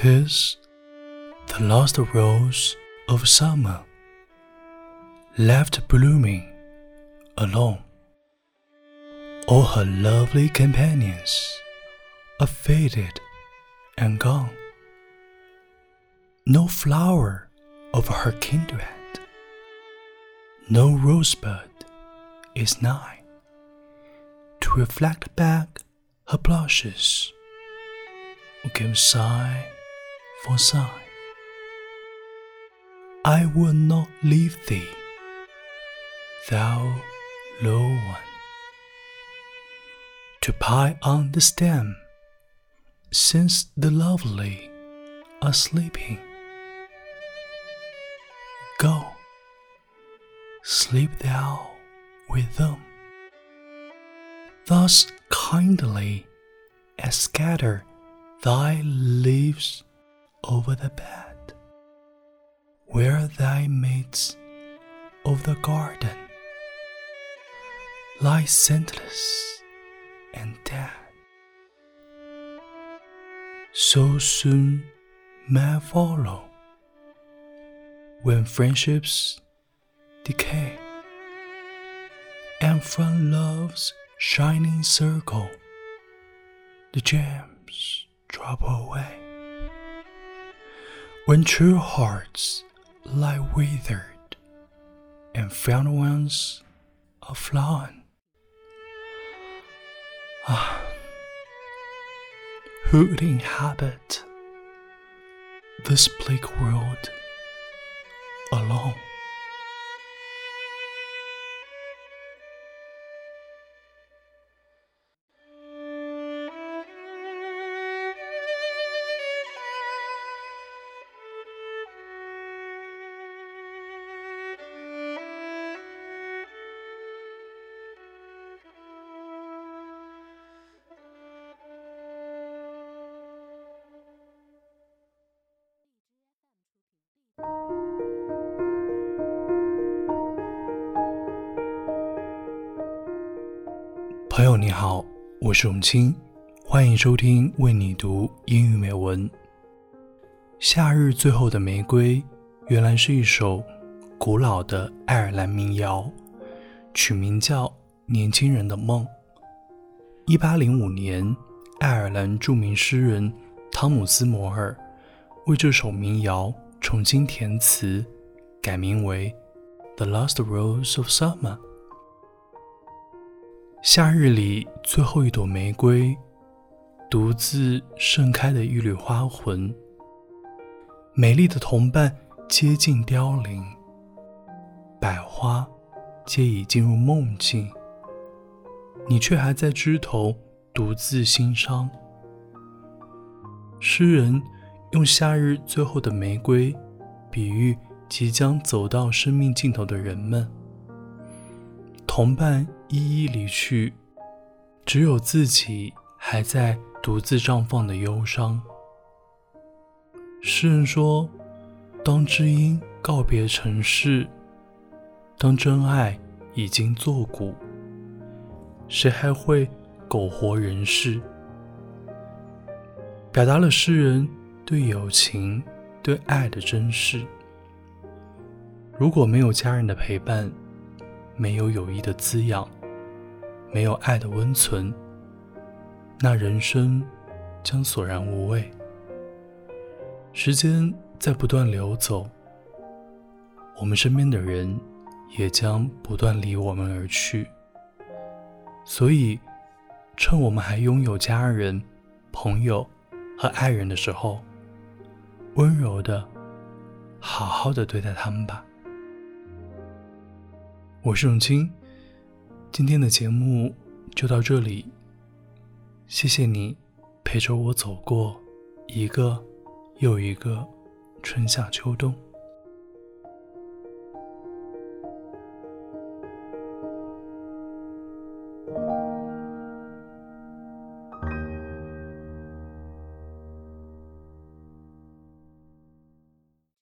'Tis the last rose of summer, left blooming alone. All her lovely companions are faded and gone. No flower of her kindred, no rosebud is nigh to reflect back her blushes or give sigh for sigh. I will not leave thee, thou low one to pie on the stem, since the lovely are sleeping. Go, sleep thou with them. Thus kindly as scatter thy leaves over the bed, where thy mates of the garden lie scentless and dead. So soon may follow when friendships decay, and from love's shining circle the gems drop away. When true hearts lie withered and found ones are flown Ah, who would inhabit this bleak world alone? 朋友你好，我是永清，欢迎收听为你读英语美文。夏日最后的玫瑰，原来是一首古老的爱尔兰民谣，取名叫《年轻人的梦》。一八零五年，爱尔兰著名诗人汤姆斯·摩尔为这首民谣重新填词，改名为《The Last Rose of Summer》。夏日里最后一朵玫瑰，独自盛开的一缕花魂。美丽的同伴接近凋零，百花皆已进入梦境，你却还在枝头独自心伤。诗人用夏日最后的玫瑰，比喻即将走到生命尽头的人们。同伴一一离去，只有自己还在独自绽放的忧伤。诗人说：“当知音告别尘世，当真爱已经作古，谁还会苟活人世？”表达了诗人对友情、对爱的珍视。如果没有家人的陪伴，没有友谊的滋养，没有爱的温存，那人生将索然无味。时间在不断流走，我们身边的人也将不断离我们而去。所以，趁我们还拥有家人、朋友和爱人的时候，温柔的、好好的对待他们吧。我是永清，今天的节目就到这里。谢谢你陪着我走过一个又一个春夏秋冬。